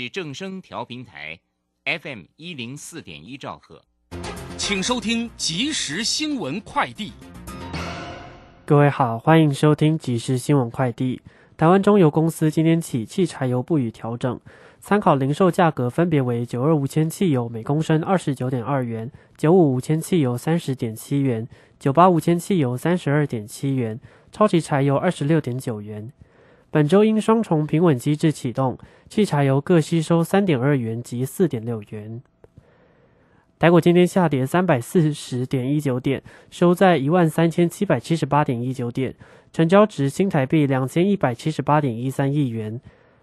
是正声调频台，FM 一零四点一兆赫，请收听即时新闻快递。各位好，欢迎收听即时新闻快递。台湾中油公司今天起汽柴油不予调整，参考零售价格分别为九二无铅汽油每公升二十九点二元，九五无铅汽油三十点七元，九八无铅汽油三十二点七元，超级柴油二十六点九元。本周因双重平稳机制启动，汽柴油各吸收三点二元及四点六元。台股今天下跌三百四十点一九点，收在一万三千七百七十八点一九点，成交值新台币两千一百七十八点一三亿元。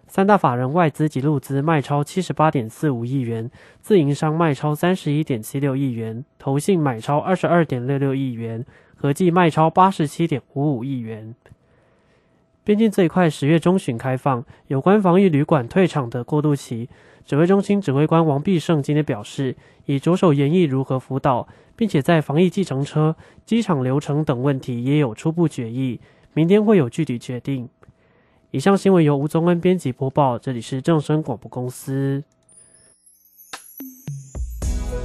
三大法人外资及路资卖超七十八点四五亿元，自营商卖超三十一点七六亿元，投信买超二十二点六六亿元，合计卖超八十七点五五亿元。边境这一块十月中旬开放，有关防疫旅馆退场的过渡期，指挥中心指挥官王必胜今天表示，已着手研议如何辅导，并且在防疫计程车、机场流程等问题也有初步决议，明天会有具体决定。以上新闻由吴宗恩编辑播报，这里是正声广播公司。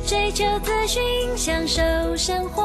追求资讯，享受生活。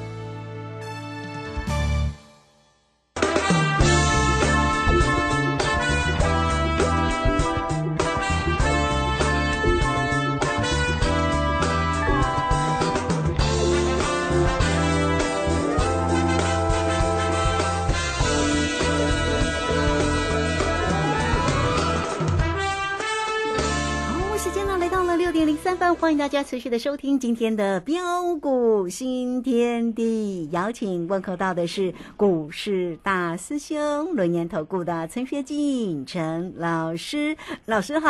欢迎大家持续的收听今天的标股新天地，邀请问候到的是股市大师兄轮年投顾的陈学进陈老师，老师好。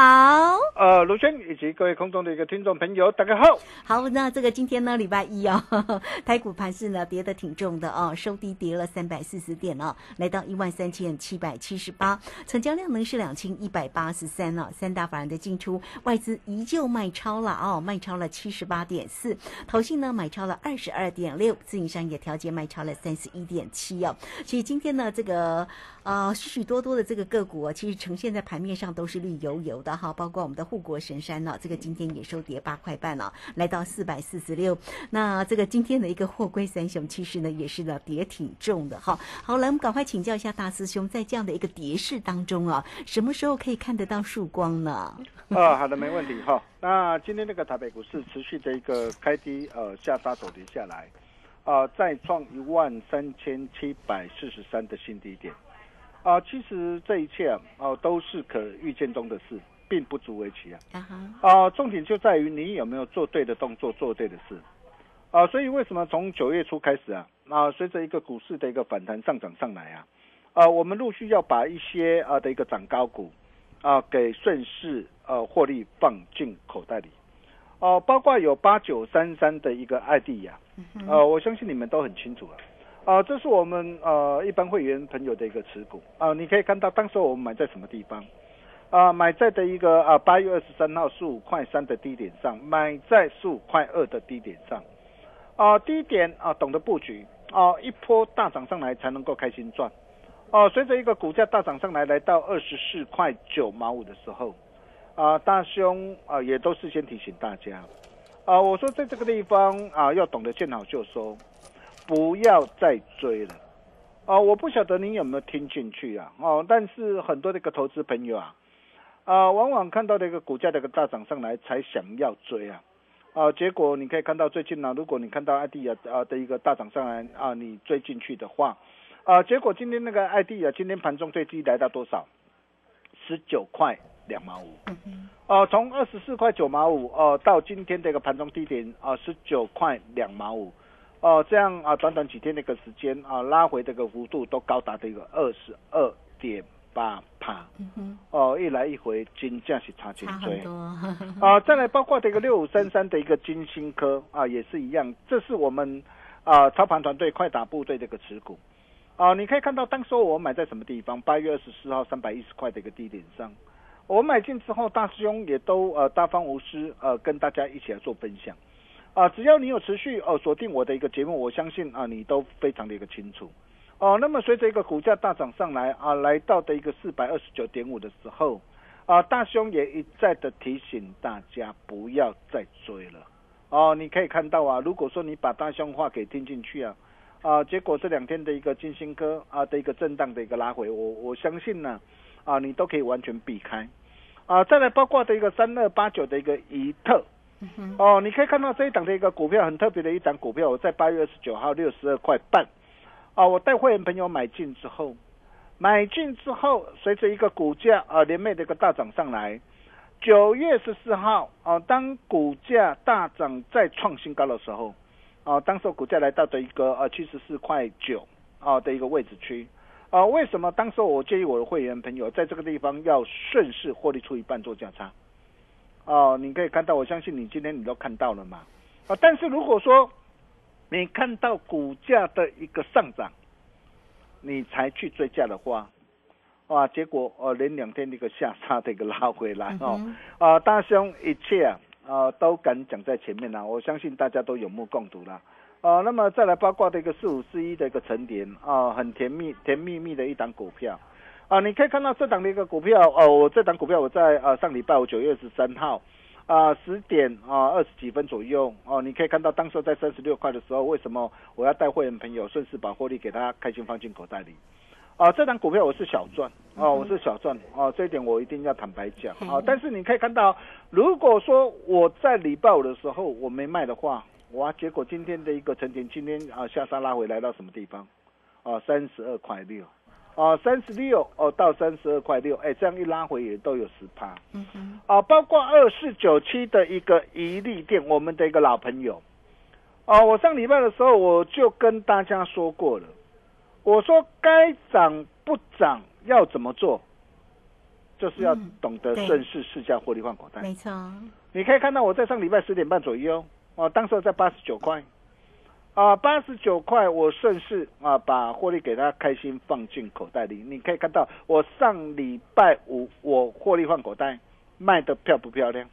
呃，卢轩以及各位空中的一个听众朋友，大家好。好，那这个今天呢，礼拜一哦，台股盘势呢跌得挺重的哦，收低跌了三百四十点哦，来到一万三千七百七十八，成交量呢是两千一百八十三哦，三大法人的进出，外资依旧卖超。了哦，哦卖超了七十八点四，投信呢买超了二十二点六，自营商也调节卖超了三十一点七哦。其实今天呢，这个呃许许多多的这个个股啊，其实呈现在盘面上都是绿油油的哈，包括我们的护国神山呢，这个今天也收跌八块半了，来到四百四十六。那这个今天的一个货柜三雄，其实呢也是呢跌挺重的哈。好，来我们赶快请教一下大师兄，在这样的一个跌势当中啊，什么时候可以看得到曙光呢？啊，好的，没问题哈。那今天那个台北股市持续的一个开低，呃，下杀走跌下来，啊，再创一万三千七百四十三的新低点，啊，其实这一切啊，哦，都是可预见中的事，并不足为奇啊。啊，重点就在于你有没有做对的动作，做对的事，啊，所以为什么从九月初开始啊，啊，随着一个股市的一个反弹上涨上来啊，啊，我们陆续要把一些啊的一个涨高股。啊，给顺势呃获利放进口袋里，哦，包括有八九三三的一个艾迪亚，呃，我相信你们都很清楚了，啊，这是我们呃一般会员朋友的一个持股。啊，你可以看到当时我们买在什么地方，啊，买在的一个啊八月二十三号十五块三的低点上，买在十五块二的低点上，啊，低点啊懂得布局。啊，一波大涨上来才能够开心赚。哦，随着一个股价大涨上来，来到二十四块九毛五的时候，啊，大兄啊也都事先提醒大家啊，我说在这个地方啊要懂得见好就收，不要再追了啊！我不晓得你有没有听进去啊？哦，但是很多的一个投资朋友啊啊，往往看到这个股价的一个大涨上来才想要追啊啊，结果你可以看到最近呢，如果你看到 ID 啊啊的一个大涨上来啊，你追进去的话。啊，结果今天那个 ID 啊，今天盘中最低来到多少？十九块两毛五。哦，从二十四块九毛五哦，到今天这个盘中低点啊，十九块两毛五。哦，这样啊，短短几天的一个时间啊，拉回这个幅度都高达这个二十二点八帕。哦，一来一回，金价是差劲多。啊，再来包括这个六五三三的一个金星科啊，也是一样，这是我们啊操盘团队快打部队这个持股。啊，你可以看到，当时我买在什么地方？八月二十四号三百一十块的一个低点上，我买进之后，大师兄也都呃大方无私呃跟大家一起来做分享。啊，只要你有持续哦锁定我的一个节目，我相信啊你都非常的一个清楚。哦，那么随着一个股价大涨上来啊，来到的一个四百二十九点五的时候，啊大兄也一再的提醒大家不要再追了。哦，你可以看到啊，如果说你把大兄话给听进去啊。啊，结果这两天的一个金星科啊的一个震荡的一个拉回，我我相信呢，啊，你都可以完全避开，啊，再来包括的一个三二八九的一个怡特，哦，你可以看到这一档的一个股票很特别的一档股票，我在八月二十九号六十二块半，啊，我带会员朋友买进之后，买进之后，随着一个股价啊连袂的一个大涨上来，九月十四号啊，当股价大涨再创新高的时候。啊，当时股价来到的一个呃七十四块九啊的一个位置区，啊，为什么当时我建议我的会员朋友在这个地方要顺势获利出一半做价差？哦，你可以看到，我相信你今天你都看到了嘛，啊，但是如果说你看到股价的一个上涨，你才去追价的话，哇，结果呃连两天的一个下差的一个拉回来哦，啊，大兄一切啊。啊，都敢讲在前面啦，我相信大家都有目共睹啦。啊，那么再来八卦的一个四五四一的一个成点啊，很甜蜜甜蜜蜜的一档股票啊，你可以看到这档的一个股票哦，我这档股票我在啊上礼拜五九月十三号啊十点啊二十几分左右哦，你可以看到当时在三十六块的时候，为什么我要带会员朋友顺势把获利给他开心放进口袋里？啊，这档股票我是小赚哦，我是小赚哦，这一点我一定要坦白讲啊。但是你可以看到，如果说我在礼拜五的时候我没卖的话，哇，结果今天的一个成点，今天啊下杀拉回来到什么地方？啊，三十二块六，啊，三十六哦到三十二块六，哎，这样一拉回也都有十趴。嗯哼。啊，包括二四九七的一个宜利店，我们的一个老朋友。啊，我上礼拜的时候我就跟大家说过了。我说该涨不涨要怎么做，就是要懂得顺势试价获利换口袋。没错，你可以看到我在上礼拜十点半左右，哦，当时在八十九块，啊，八十九块我顺势啊把获利给他开心放进口袋里。你可以看到我上礼拜五我获利换口袋卖的漂不漂亮？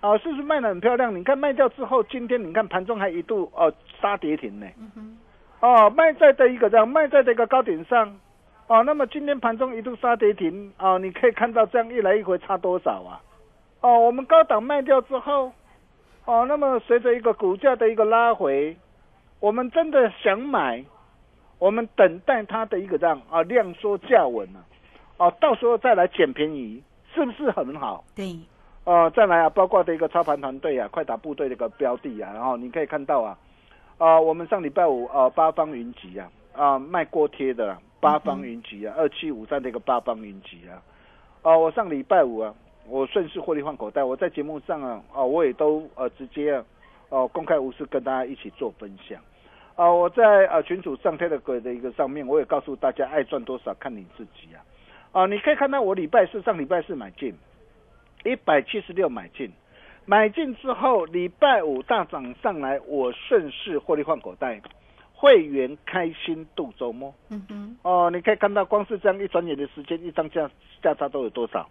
啊，是不是卖的很漂亮？你看卖掉之后，今天你看盘中还一度哦杀跌停呢。哦，卖在的一个这样，卖在的一个高点上，哦，那么今天盘中一度杀跌停，哦，你可以看到这样一来一回差多少啊？哦，我们高档卖掉之后，哦，那么随着一个股价的一个拉回，我们真的想买，我们等待它的一个这样啊量缩价稳啊，哦，到时候再来捡便宜，是不是很好？对，哦，再来啊，包括的一个操盘团队啊，快打部队的一个标的啊，然后你可以看到啊。啊，我们上礼拜五啊，八方云集啊，啊卖锅贴的八方云集啊，二七五三的一个八方云集啊，啊，我上礼拜五啊，我顺势获利换口袋，我在节目上啊，啊我也都呃直接啊，哦公开无私跟大家一起做分享，啊我在啊群主上贴的个的一个上面，我也告诉大家爱赚多少看你自己啊，啊你可以看到我礼拜四上礼拜四买进一百七十六买进。买进之后，礼拜五大涨上来，我顺势获利换口袋，会员开心度周末。嗯哼，哦，你可以看到，光是这样一转眼的时间，一张价价差都有多少？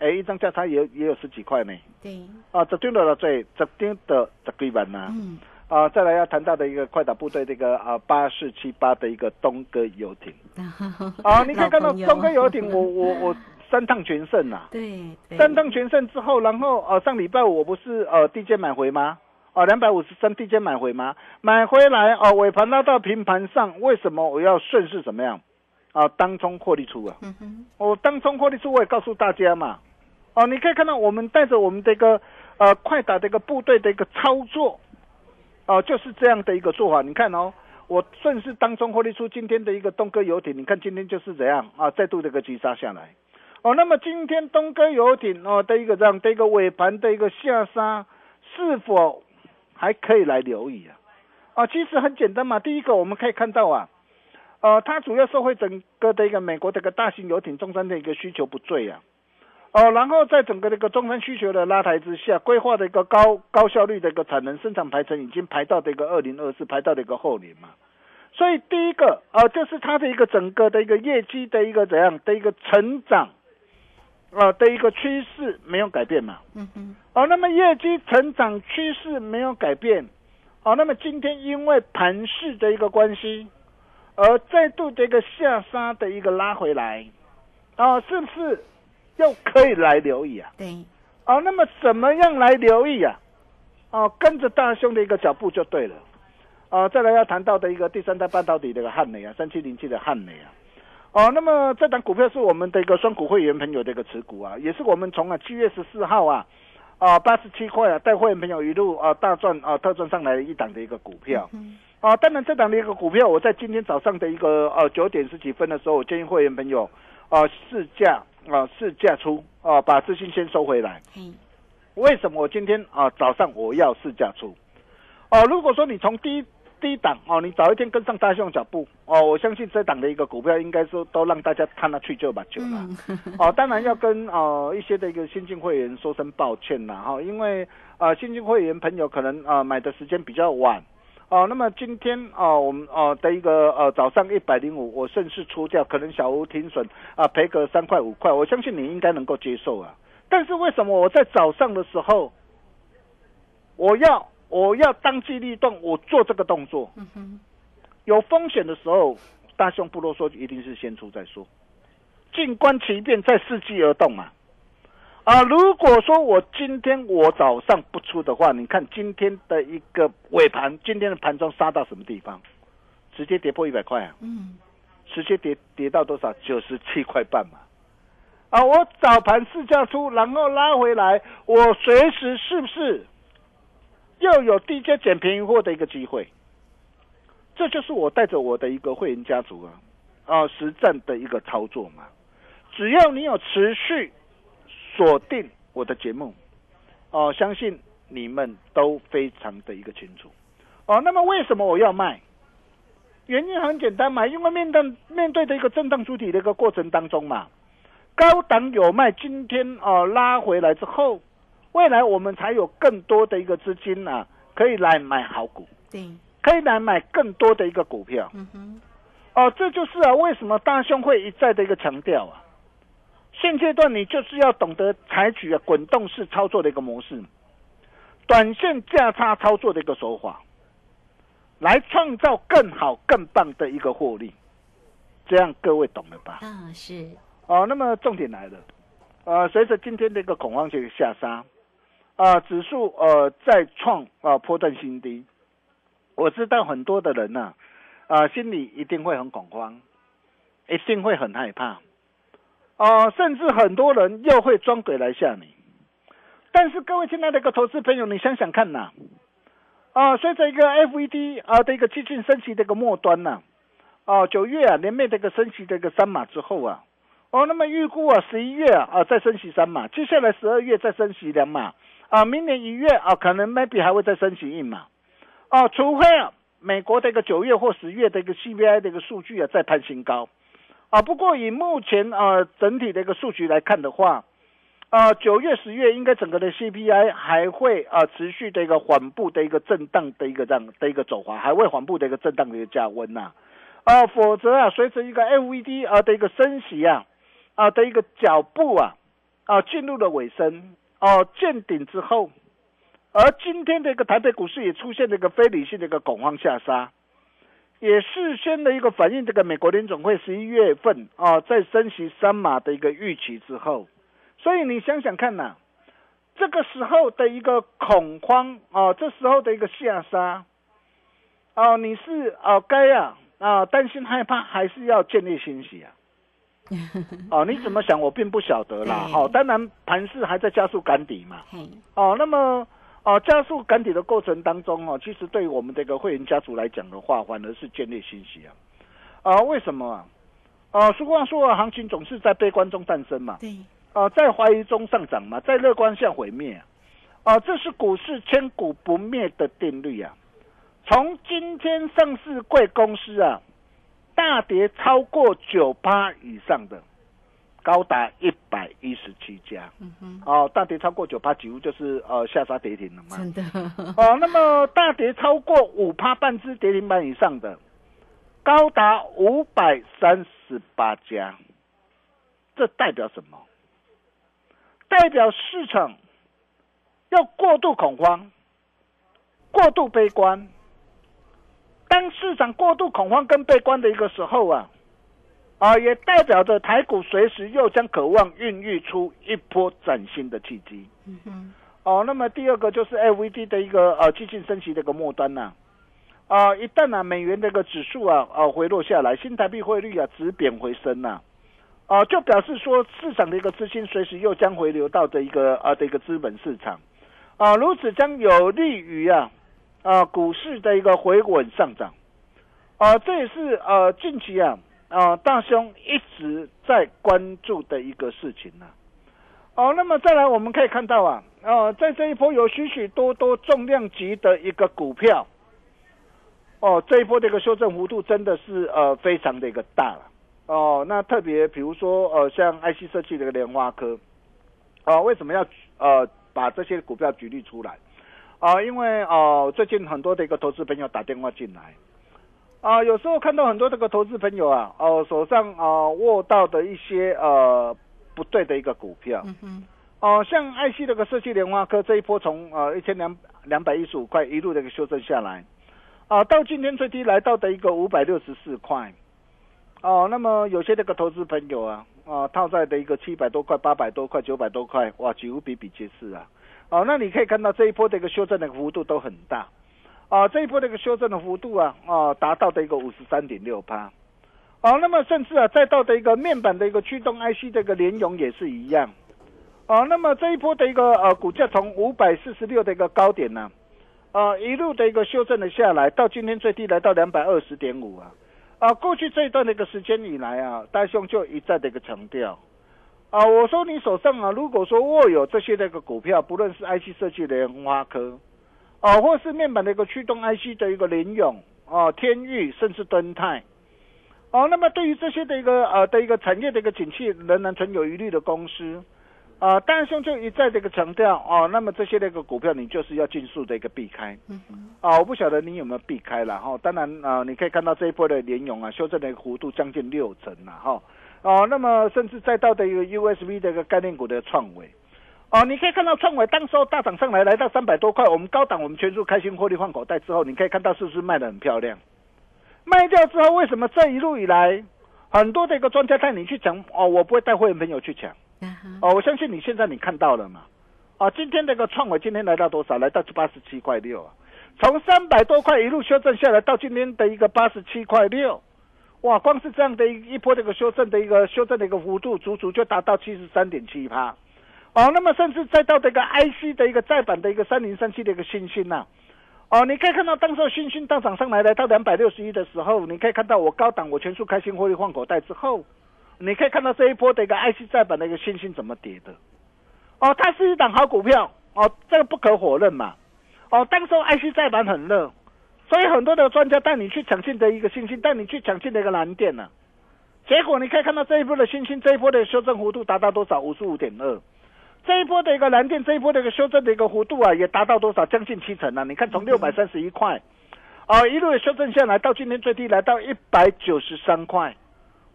哎，一张价差也也有十几块呢。对。啊，这丢了最，这丢的这几万呐。嗯。啊，再来要谈到的一个快打部队，这个啊八四七八的一个东哥游艇。啊，你可以看到东哥游艇，我我我三趟全胜啊，对，三趟全胜之后，然后呃上礼拜五我不是呃低阶买回吗？哦，两百五十三低阶买回吗？买回来哦，尾盘拉到平盘上，为什么我要顺势怎么样？啊，当中获利出啊！嗯哼，我当中获利出，我也告诉大家嘛。哦，你可以看到我们带着我们的一个呃快打的一个部队的一个操作，哦、就是这样的一个做法。你看哦，我顺势当中获利出今天的一个东哥游艇，你看今天就是怎样啊，再度的一个急杀下来。哦，那么今天东哥游艇哦的一个这样的一个尾盘的一个下杀，是否还可以来留意啊？啊，其实很简单嘛。第一个我们可以看到啊，呃，它主要受惠整个的一个美国的一个大型游艇中山的一个需求不坠啊。哦，然后在整个这个中山需求的拉抬之下，规划的一个高高效率的一个产能生产排程已经排到的一个二零二四，排到的一个后年嘛。所以第一个呃，就是它的一个整个的一个业绩的一个怎样的一个成长，呃的一个趋势没有改变嘛。嗯哼，哦，那么业绩成长趋势没有改变，哦，那么今天因为盘势的一个关系，而再度的一个下杀的一个拉回来，哦，是不是又可以来留意啊？对，哦，那么怎么样来留意啊？哦，跟着大兄的一个脚步就对了。哦，再来要谈到的一个第三代半导体的一个汉磊啊，三七零七的汉磊啊。哦，那么这档股票是我们的一个双股会员朋友的一个持股啊，也是我们从啊七月十四号啊啊八十七块啊带会员朋友一路啊大赚啊特赚上来的一档的一个股票。嗯啊，当然这档的一个股票，我在今天早上的一个呃九点十几分的时候，我建议会员朋友啊试价啊试价出啊把资金先收回来。嗯，为什么我今天啊早上我要试价出？哦，如果说你从低低档哦，你早一天跟上大象脚步哦，我相信这档的一个股票应该说都让大家看得去就把久了。嗯，哦，当然要跟呃一些的一个新进会员说声抱歉啦哈、因为呃新进会员朋友可能呃买的时间比较晚。哦，那么今天哦，我们哦的一个呃早上一百零五，我顺势出掉，可能小幅停损啊，赔个三块五块，我相信你应该能够接受啊。但是为什么我在早上的时候，我要我要当机立断，我做这个动作，嗯哼，有风险的时候，大兄不啰嗦，一定是先出再说，静观其变，再伺机而动嘛。啊，如果说我今天我早上不出的话，你看今天的一个尾盘，今天的盘中杀到什么地方？直接跌破一百块啊！嗯，直接跌跌到多少？九十七块半嘛。啊，我早盘试价出，然后拉回来，我随时是不是又有低阶捡便宜货的一个机会？这就是我带着我的一个会员家族啊，啊，实战的一个操作嘛。只要你有持续锁定我的节目，哦、相信你们都非常的一个清楚。哦，那么为什么我要卖？原因很简单嘛，因为面对面对的一个震荡主体的一个过程当中嘛，高档有卖，今天哦、拉回来之后，未来我们才有更多的一个资金啊，可以来买好股，对，可以来买更多的一个股票。嗯哼，哦，这就是啊，为什么大兄会一再的一个强调啊，现阶段你就是要懂得采取啊滚动式操作的一个模式，短线价差操作的一个手法，来创造更好更棒的一个获利，这样各位懂了吧？啊是，哦，那么重点来了，呃，随着今天的一个恐慌性的下杀，啊、指数呃再创啊、波段新低，我知道很多的人呐、啊，心里一定会很恐慌，一定会很害怕，哦、甚至很多人又会装鬼来吓你。但是各位亲爱的一个投资朋友，你想想看呐、啊，随着一个 FED 啊的一个激进升息的一个末端呐、啊，九月啊连袂的一个升息的一个三码之后啊，哦，那么预估啊十一月啊啊再升息三码，接下来十二月再升息两码，啊，明年一月啊可能 maybe 还会再升息一码，啊，除非啊美国的一个九月或十月的一个 CPI 的一个数据啊再攀新高，啊，不过以目前啊整体的一个数据来看的话，啊，九月、十月应该整个的 CPI 还会啊持续的一个缓步的一个震荡的一个这样的一个走滑，还会缓步的一个震荡的一个加温呐、啊，否则啊，随着一个 FED 啊的一个升息啊啊的一个脚步啊啊进入了尾声哦、见顶之后，而今天的一个台北股市也出现了一个非理性的一个恐慌下杀，也事先的一个反映这个美国联总会十一月份啊在升息三码的一个预期之后，所以你想想看呐、这个时候的一个恐慌啊，这时候的一个下杀，哦、你是哦该啊啊担心害怕，还是要建立欣喜啊？哦，你怎么想？我并不晓得啦。好哦，当然盘势还在加速赶底嘛。嘿，哦，那么哦，加速赶底的过程当中哦，其实对于我们这个会员家族来讲的话，反而是建立信息啊。啊、为什么啊？啊，俗话说啊，行情总是在悲观中诞生嘛。对，哦，在怀疑中上涨嘛，在乐观下毁灭啊。哦，这是股市千古不灭的定律啊。从今天上市贵公司啊，大跌超过九趴以上的，高达一百一十七家。嗯哼，哦，大跌超过九趴，几乎就是呃下杀跌停了嘛。真的，哦，那么大跌超过五趴半只跌停板以上的，高达五百三十八家。这代表什么？代表市场要过度恐慌、过度悲观。当市场过度恐慌跟悲观的一个时候啊，啊，也代表着台股随时又将渴望孕育出一波崭新的契机。嗯哼，哦，那么第二个就是 LVD 的一个呃激进升息的一个末端呐、啊，一旦啊美元的一个指数啊啊回落下来，新台币汇率啊止贬回升呐、啊，就表示说市场的一个资金随时又将回流到的一个啊的一个资本市场，啊，如此将有利于啊啊股市的一个回稳上涨，啊，这也是呃近期啊啊大兄一直在关注的一个事情呐、哦，那么再来，我们可以看到啊，呃，在这一波有许许多多重量级的一个股票，哦，这一波的一个修正幅度真的是呃非常的一个大了。哦，那特别比如说呃，像 IC 设计的一个莲花科，哦，为什么要呃把这些股票举例出来？啊、因为哦、最近很多的一个投资朋友打电话进来，啊、有时候看到很多这个投资朋友啊，哦、手上啊、握到的一些呃不对的一个股票，哦、像爱惜这个设计莲花科这一波从呃一千两两百一十五块一路的一个修正下来，啊、到今天最低来到的一个五百六十四块，哦、那么有些这个投资朋友啊，啊、套在的一个七百多块、八百多块、九百多块，哇，几乎比比皆是啊，哦、那你可以看到这一波的一个修正的幅度都很大，啊、这一波的一个修正的幅度啊，啊、达到的一个五十三点六趴。哦，那么甚至啊，再到的一个面板的一个驱动 IC 的一个联咏也是一样。哦，那么这一波的一个呃股价从五百四十六的一个高点呢、呃一路的一个修正了下来，到今天最低来到两百二十点五啊。啊，过去这一段的一个时间以来啊，大兄就一再的一个强调，啊，我说你手上啊，如果说握有这些的一个股票，不论是 IC 设计的莲花科，啊，或是面板的一个驱动 IC 的一个联咏，哦、天域，甚至敦泰，哦，那么对于这些的一个呃的一个产业的一个景气仍然存有疑虑的公司，啊，大兄就一再的一个强调哦，那么这些的一个股票你就是要尽速的一个避开。嗯，啊，我不晓得你有没有避开了哈。当然啊、你可以看到这一波的联咏啊，修正的一个幅度将近六成了哈。哦、那么甚至再到的一个 USB 的一个概念股的创维，哦、你可以看到创维当时候大涨上来，来到三百多块，我们高档我们全数开心获利换口袋之后，你可以看到是不是卖的很漂亮？卖掉之后，为什么这一路以来很多的一个专家带你去抢？哦，我不会带会员朋友去抢。哦，我相信你现在你看到了嘛？啊，今天那个创维今天来到多少？来到八十七块六啊，从三百多块一路修正下来，到今天的一个八十七块六，哇，光是这样的一一波这个修正的一个修正的一个幅度，足足就达到七十三点七趴。哦，那么甚至再到这个 IC 的一个再版的一个三零三七的一个新星呐、哦，你可以看到当时候新星大涨上来来到两百六十一的时候，你可以看到我高档我全数开心获利换口袋之后，你可以看到这一波的一个 IC 再版的一个新星怎么跌的。哦，它是一档好股票哦，这个不可否认嘛。哦，当时候 IC 再版很热，所以很多的专家带你去抢进的一个信心，带你去抢进的一个蓝电呢、结果你可以看到这一波的新星，这一波的修正幅度达到多少？五十五点二。这一波的一个蓝电，这一波的一个修正的一个幅度啊，也达到多少？将近七成啊！你看从六百三十一块，啊、一路的修正下来，到今天最低来到一百九十三块，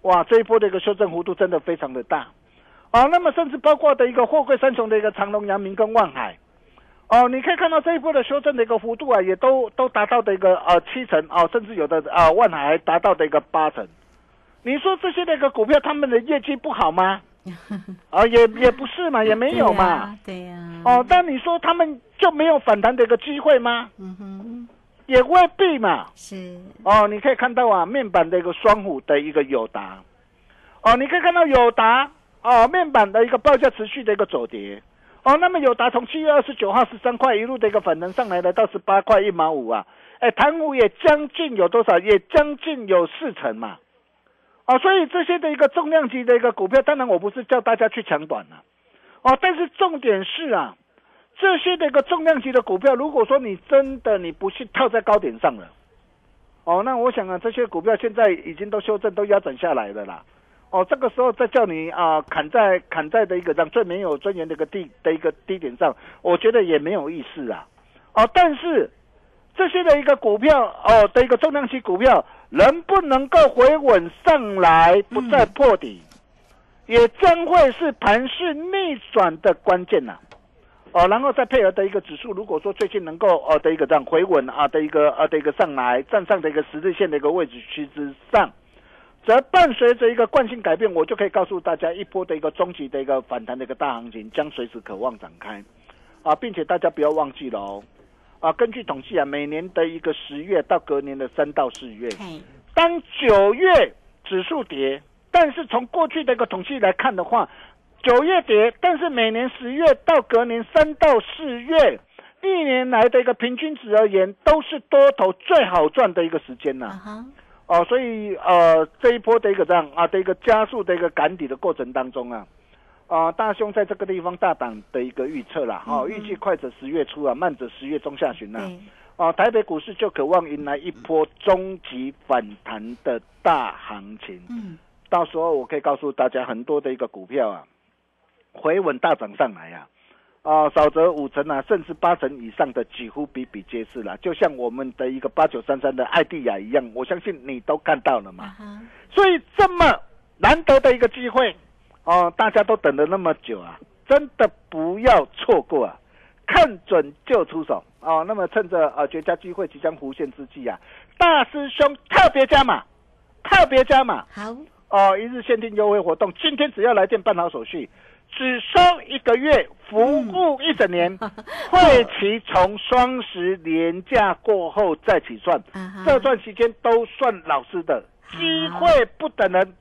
哇！这一波的一个修正幅度真的非常的大。啊，那么甚至包括的一个货柜三雄的一个长隆、阳明跟万海，哦，你可以看到这一波的修正的一个幅度啊，也都都达到的一个呃七成哦，甚至有的啊万海还达到的一个八成。你说这些那个股票他们的业绩不好吗？啊，也也不是嘛，也没有嘛。对呀。哦，但你说他们就没有反弹的一个机会吗？嗯哼，也未必嘛。是。哦，你可以看到啊，面板的一个双虎的一个友达，哦，你可以看到友达哦，面板的一个报价持续的一个走跌。哦，那么友达从七月二十九号十三块一路的一个反弹上来，来到十八块一毛五啊，哎，盘股也将近有多少？也将近有四成嘛。哦，所以这些的一个重量级的一个股票，当然我不是叫大家去抢短了，哦，但是重点是啊，这些的一个重量级的股票，如果说你真的你不是套在高点上了，哦，那我想啊，这些股票现在已经都修正都腰斩下来了啦。哦，这个时候再叫你啊砍在砍在的一个让最没有尊严的一个地的一个低点上，我觉得也没有意思啊。哦，但是这些的一个股票哦的一个重量级股票，能不能够回稳上来，不再破底，也将会是盘势逆转的关键呐。哦，然后再配合的一个指数，如果说最近能够哦的一个这样回稳啊的一个啊的一个上来站上的一个十字线的一个位置区之上。则伴随着一个惯性改变，我就可以告诉大家，一波的一个终极的一个反弹的一个大行情将随时渴望展开，啊，并且大家不要忘记了哦，啊，根据统计啊，每年的一个十月到隔年的三到四月，当九月指数跌，但是从过去的一个统计来看的话，九月跌，但是每年十月到隔年三到四月，一年来的一个平均值而言，都是多头最好赚的一个时间呐。哦，所以呃，这一波的一个这样啊的一个加速的一个赶底的过程当中啊，啊，大兄在这个地方大胆的一个预测啦，哈，预计快则十月初啊，慢则十月中下旬呐，哦，台北股市就渴望迎来一波终极反弹的大行情，嗯，到时候我可以告诉大家，很多的一个股票啊，回稳大涨上来呀。啊，少则五成啊，甚至八成以上的几乎比比皆是了。就像我们的一个八九三三的艾蒂亚一样，我相信你都看到了嘛。所以这么难得的一个机会，哦，大家都等了那么久啊，真的不要错过啊！看准就出手哦。那么趁着呃绝佳机会即将浮现之际啊，大师兄特别加码，特别加码。好哦，一日限定优惠活动，今天只要来电办好手续。只收一个月，服务一整年，会期从双十年假过后再起算，这段期间都算老师的机会不等人。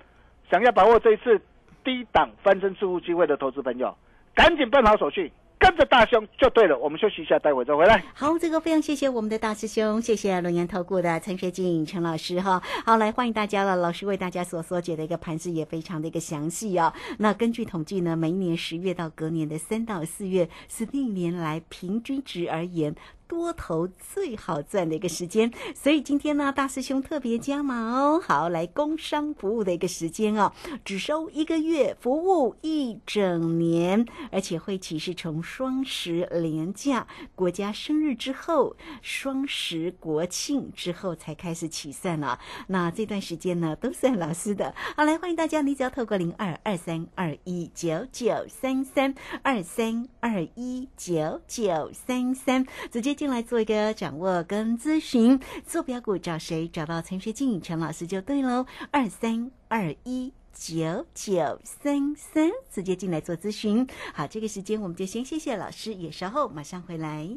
想要把握这一次低档翻身致富机会的投资朋友，赶紧办好手续。跟着大兄就对了，我们休息一下，待会再回来。好，这个非常谢谢我们的大师兄，谢谢龙岩投顾的陈学静陈老师哈。好，来欢迎大家了，老师为大家所所解的一个盘子也非常的一个详细哦。那根据统计呢，每一年十月到隔年的三到四月是历年来平均值而言。多头最好赚的一个时间，所以今天呢，大师兄特别加码哦。好，来工商服务的一个时间哦，只收一个月，服务一整年，而且会期是从双十连假、国家生日之后，双十国庆之后才开始起算了。那这段时间呢，都算老师的。好，来欢迎大家，你只要透过零二二三二一九九三三二三二一九九三三直接。进来做一个掌握跟咨询，坐标股找谁？找到陈学静陈老师就对喽。二三二一九九三三，直接进来做咨询。好，这个时间我们就先谢谢老师，也稍后马上回来。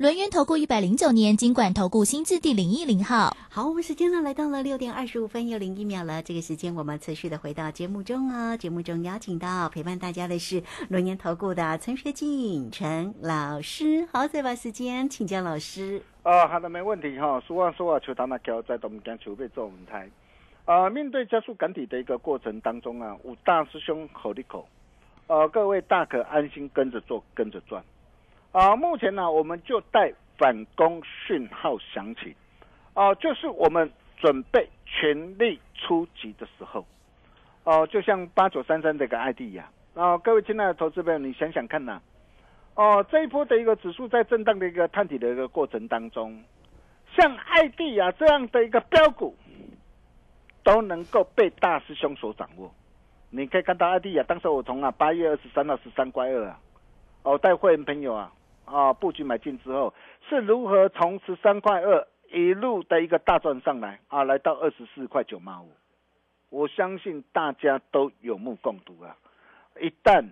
轮源投顾一百零九年金管投顾新字第零一零号。好，我们时间呢来到了六点二十五分又零一秒了。这个时间我们持续的回到节目中哦。节目中邀请到陪伴大家的是轮源投顾的陈学进陈老师。好，再把时间请教老师。啊，好的，没问题哈。俗话说啊，求他那桥在东江球被做轮胎。啊，面对加速赶底的一个过程当中啊，五大师兄口里口，呃，各位大可安心跟着做，跟着赚。啊，目前呢，我们就待反攻讯号响起，啊，就是我们准备全力出击的时候，哦，就像八九三三这个 ID 一样，啊，各位亲爱的投资朋友，你想想看呐，哦，这一波的一个指数在震荡的一个探底的一个过程当中，像 ID 啊这样的一个标股，都能够被大师兄所掌握，你可以看到 ID 啊，当时我从啊八月二十三到十三块二啊，哦，带会员朋友啊。啊，布局买进之后是如何从十三块二一路的一个大赚上来啊，来到二十四块九毛五，我相信大家都有目共睹啊。一旦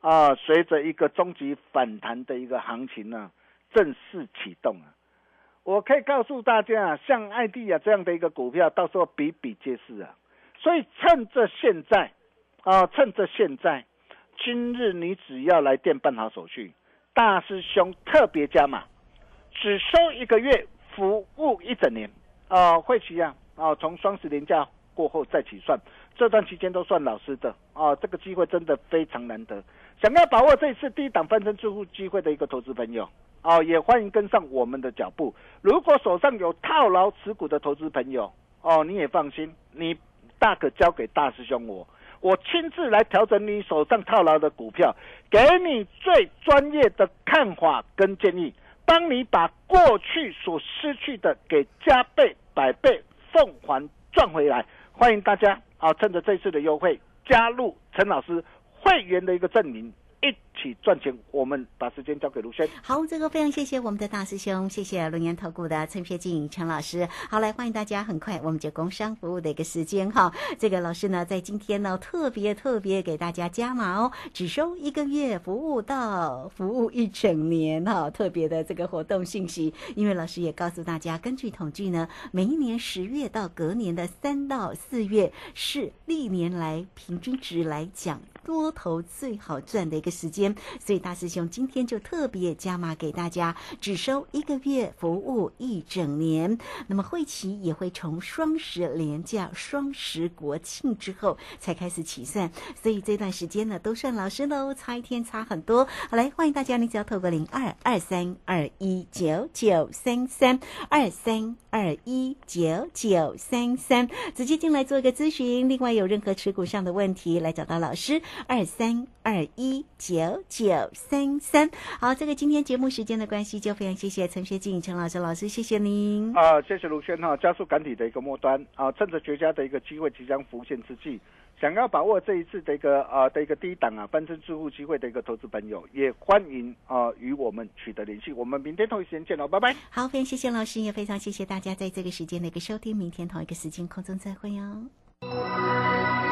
啊，随着一个终极反弹的一个行情呢正式启动啊，我可以告诉大家啊，像艾迪亚这样的一个股票，到时候比比皆是啊。所以趁着现在啊，趁着现在，今日你只要来电办好手续。大师兄特别加码，只收一个月，服务一整年。啊，会期啊，啊，从双十连假过后再起算，这段期间都算老师的。啊，这个机会真的非常难得，想要把握这次低档翻身致富机会的一个投资朋友，啊，也欢迎跟上我们的脚步。如果手上有套牢持股的投资朋友，哦，你也放心，你大可交给大师兄我。我亲自来调整你手上套牢的股票，给你最专业的看法跟建议，帮你把过去所失去的给加倍、百倍奉还赚回来。欢迎大家啊，趁着这次的优惠加入陈老师会员的一个证明。一起赚钱，我们把时间交给卢轩。好，这个非常谢谢我们的大师兄，谢谢龙岩投顾的陈学静陈老师。好，来欢迎大家，很快我们就工商服务的一个时间哈。这个老师呢，在今天呢，特别特别给大家加码哦，只收一个月，服务到服务一整年哈。特别的这个活动信息，因为老师也告诉大家，根据统计呢，每一年十月到隔年的三到四月是历年来平均值来讲。多头最好赚的一个时间，所以大师兄今天就特别加码给大家，只收一个月，服务一整年。那么会期也会从双十连假、双十国庆之后才开始起算，所以这段时间呢都算老师喽，差一天差很多。好，来欢迎大家，你只要透过零二二三二一九九三三二三二一九九三三直接进来做一个咨询。另外有任何持股上的问题，来找到老师。二三二一九九三三，好，这个今天节目时间的关系，就非常谢谢陈学静陈老师老师，谢谢您。啊，谢谢卢轩哈，加速赶底的一个末端啊，趁着绝佳的一个机会即将浮现之际，想要把握这一次的一个啊的一个低档啊翻身致富机会的一个投资朋友，也欢迎啊与我们取得联系。我们明天同一时间见喽，拜拜。好，非常谢谢老师，也非常谢谢大家在这个时间的一个收听，明天同一个时间空中再会哦。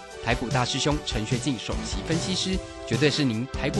台股大师兄陈学进首席分析师，绝对是您台股。